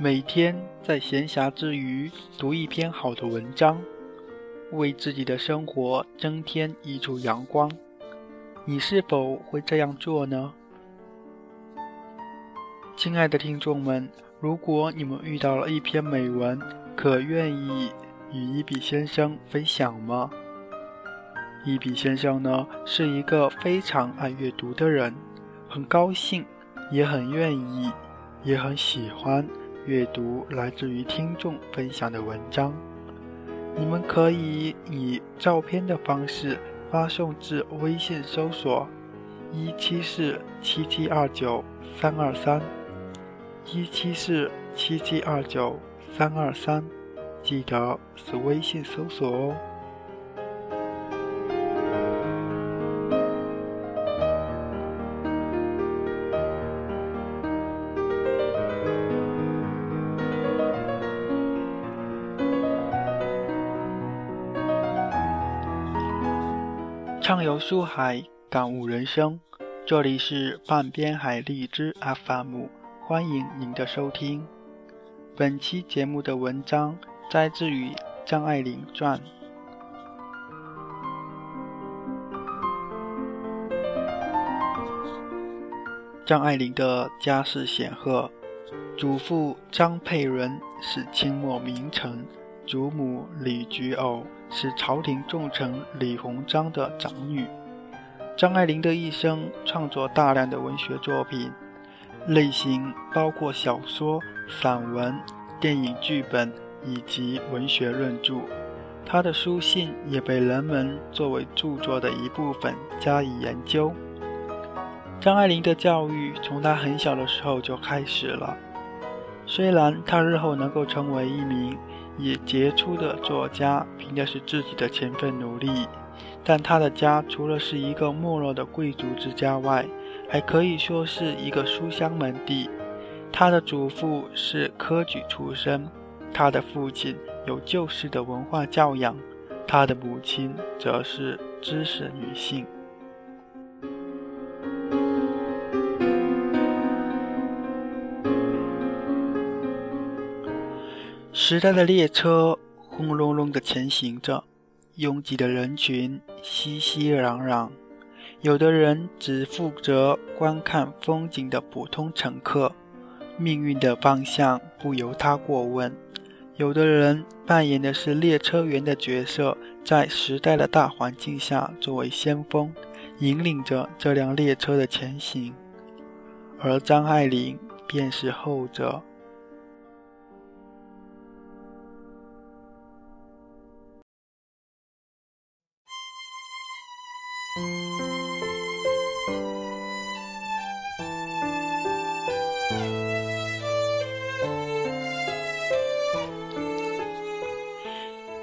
每天在闲暇之余读一篇好的文章，为自己的生活增添一束阳光。你是否会这样做呢？亲爱的听众们，如果你们遇到了一篇美文，可愿意与伊笔先生分享吗？伊笔先生呢，是一个非常爱阅读的人，很高兴，也很愿意，也很喜欢。阅读来自于听众分享的文章，你们可以以照片的方式发送至微信搜索一七四七七二九三二三一七四七七二九三二三，记得是微信搜索哦。畅游书海，感悟人生。这里是半边海荔枝 FM，欢迎您的收听。本期节目的文章摘自于张爱玲传。张爱玲的家世显赫，祖父张佩纶是清末名臣，祖母李菊藕。是朝廷重臣李鸿章的长女。张爱玲的一生创作大量的文学作品，类型包括小说、散文、电影剧本以及文学论著。她的书信也被人们作为著作的一部分加以研究。张爱玲的教育从她很小的时候就开始了。虽然她日后能够成为一名。也杰出的作家，凭的是自己的勤奋努力。但他的家除了是一个没落的贵族之家外，还可以说是一个书香门第。他的祖父是科举出身，他的父亲有旧式的文化教养，他的母亲则是知识女性。时代的列车轰隆隆地前行着，拥挤的人群熙熙攘攘。有的人只负责观看风景的普通乘客，命运的方向不由他过问；有的人扮演的是列车员的角色，在时代的大环境下作为先锋，引领着这辆列车的前行。而张爱玲便是后者。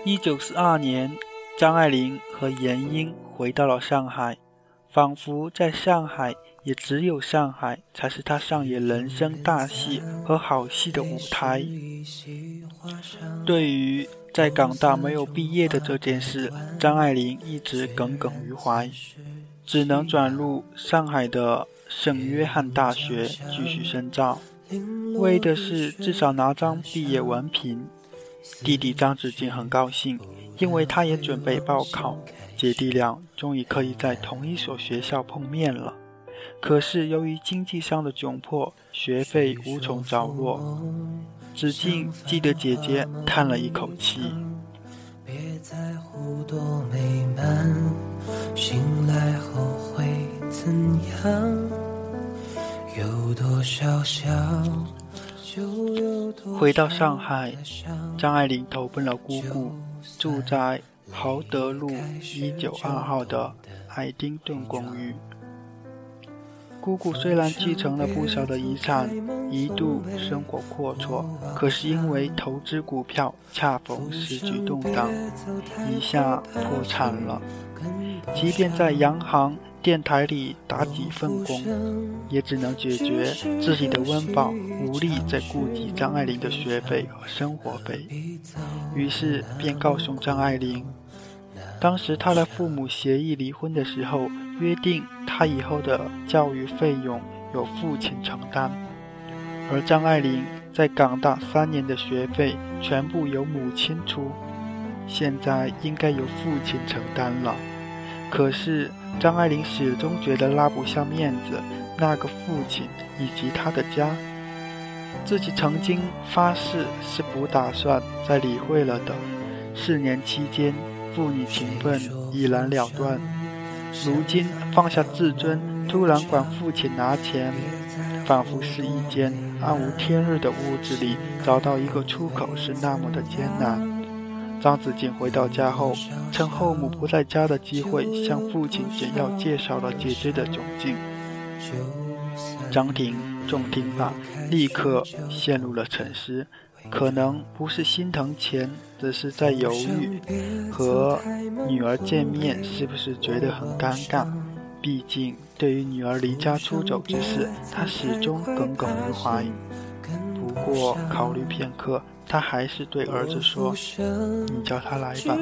一九四二年，张爱玲和闫英回到了上海，仿佛在上海，也只有上海才是她上演人生大戏和好戏的舞台。对于在港大没有毕业的这件事，张爱玲一直耿耿于怀，只能转入上海的圣约翰大学继续深造，为的是至少拿张毕业文凭。弟弟张子静很高兴，因为他也准备报考，姐弟俩终于可以在同一所学校碰面了。可是由于经济上的窘迫，学费无从着落。子静记得姐姐叹了一口气：“别在乎多美满，醒来后会怎样？有多少笑？”回到上海，张爱玲投奔了姑姑，住在豪德路一九二号的爱丁顿公寓。姑姑虽然继承了不少的遗产，一度生活阔绰，可是因为投资股票恰逢时局动荡，一下破产了。即便在洋行。电台里打几份工，也只能解决自己的温饱，无力再顾及张爱玲的学费和生活费。于是便告诉张爱玲，当时他的父母协议离婚的时候，约定他以后的教育费用由父亲承担。而张爱玲在港大三年的学费全部由母亲出，现在应该由父亲承担了。可是张爱玲始终觉得拉不下面子，那个父亲以及他的家。自己曾经发誓是不打算再理会了的。四年期间，父女情分已然了断。如今放下自尊，突然管父亲拿钱，仿佛是一间暗无天日的屋子里找到一个出口是那么的艰难。张子静回到家后，趁后母不在家的机会，向父亲简要介绍了姐姐的窘境。张婷重听罢，立刻陷入了沉思。可能不是心疼钱，只是在犹豫和女儿见面是不是觉得很尴尬。毕竟对于女儿离家出走之事，他始终耿耿于怀。不过考虑片刻，他还是对儿子说：“你叫他来吧。”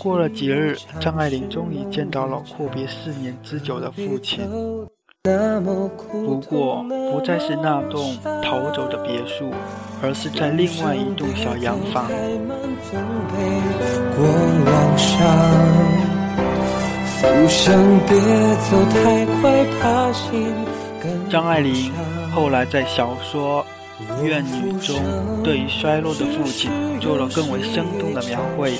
过了几日，张爱玲终于见到了阔别四年之久的父亲。不过，不再是那栋逃走的别墅，而是在另外一栋小洋房。张爱玲后来在小说《怨女》中，对于衰落的父亲做了更为生动的描绘。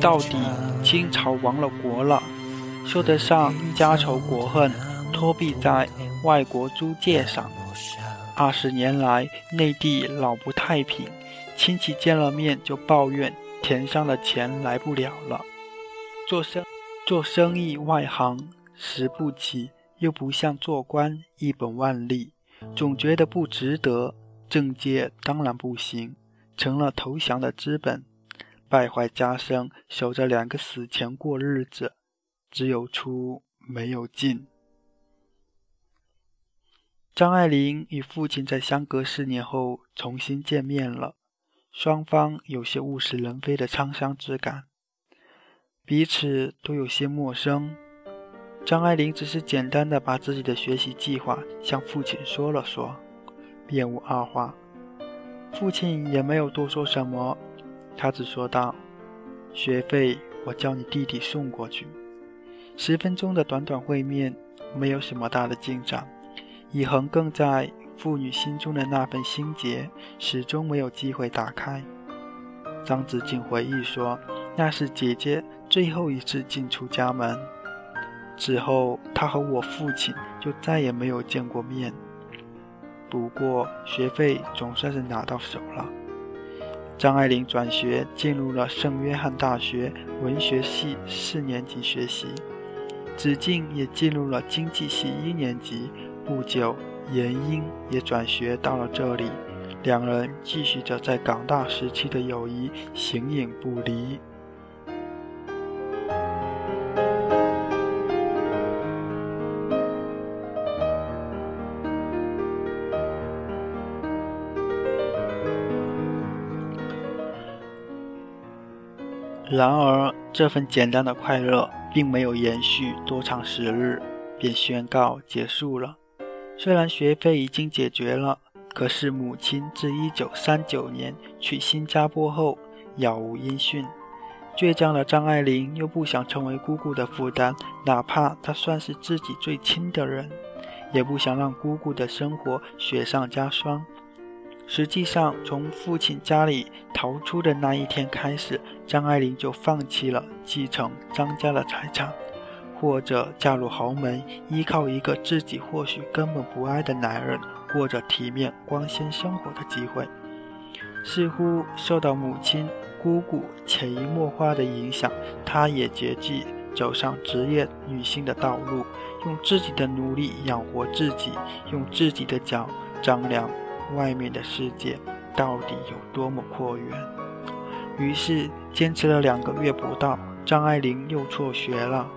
到底清朝亡了国了，说得上家仇国恨。托币在外国租界上，二十年来内地老不太平，亲戚见了面就抱怨田上的钱来不了了。做生做生意外行拾不起，又不像做官一本万利，总觉得不值得。政界当然不行，成了投降的资本，败坏家声，守着两个死钱过日子，只有出没有进。张爱玲与父亲在相隔四年后重新见面了，双方有些物是人非的沧桑之感，彼此都有些陌生。张爱玲只是简单的把自己的学习计划向父亲说了说，便无二话。父亲也没有多说什么，他只说道：“学费我叫你弟弟送过去。”十分钟的短短会面，没有什么大的进展。以恒更在妇女心中的那份心结，始终没有机会打开。张子静回忆说：“那是姐姐最后一次进出家门，之后她和我父亲就再也没有见过面。不过学费总算是拿到手了。”张爱玲转学进入了圣约翰大学文学系四年级学习，子静也进入了经济系一年级。不久，严英也转学到了这里，两人继续着在港大时期的友谊，形影不离。然而，这份简单的快乐并没有延续多长时日，便宣告结束了。虽然学费已经解决了，可是母亲自1939年去新加坡后杳无音讯。倔强的张爱玲又不想成为姑姑的负担，哪怕她算是自己最亲的人，也不想让姑姑的生活雪上加霜。实际上，从父亲家里逃出的那一天开始，张爱玲就放弃了继承张家的财产。或者嫁入豪门，依靠一个自己或许根本不爱的男人，过着体面光鲜生活的机会，似乎受到母亲、姑姑潜移默化的影响，她也决计走上职业女性的道路，用自己的努力养活自己，用自己的脚丈量外面的世界到底有多么阔远。于是，坚持了两个月不到，张爱玲又辍学了。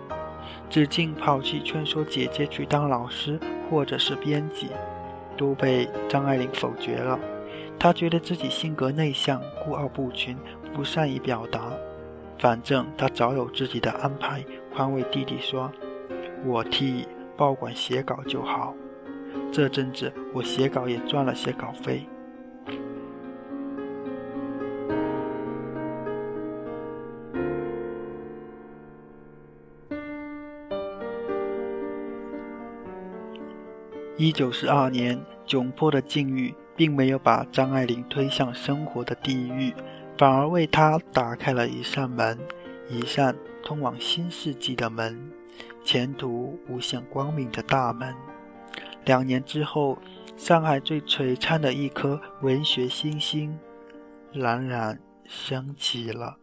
子静跑去劝说姐姐去当老师或者是编辑，都被张爱玲否决了。她觉得自己性格内向、孤傲不群，不善于表达。反正她早有自己的安排，宽慰弟弟说：“我替报馆写稿就好。这阵子我写稿也赚了些稿费，一九四二年，窘迫的境遇并没有把张爱玲推向生活的地狱，反而为她打开了一扇门，一扇通往新世纪的门，前途无限光明的大门。两年之后，上海最璀璨的一颗文学星星，冉冉升起了。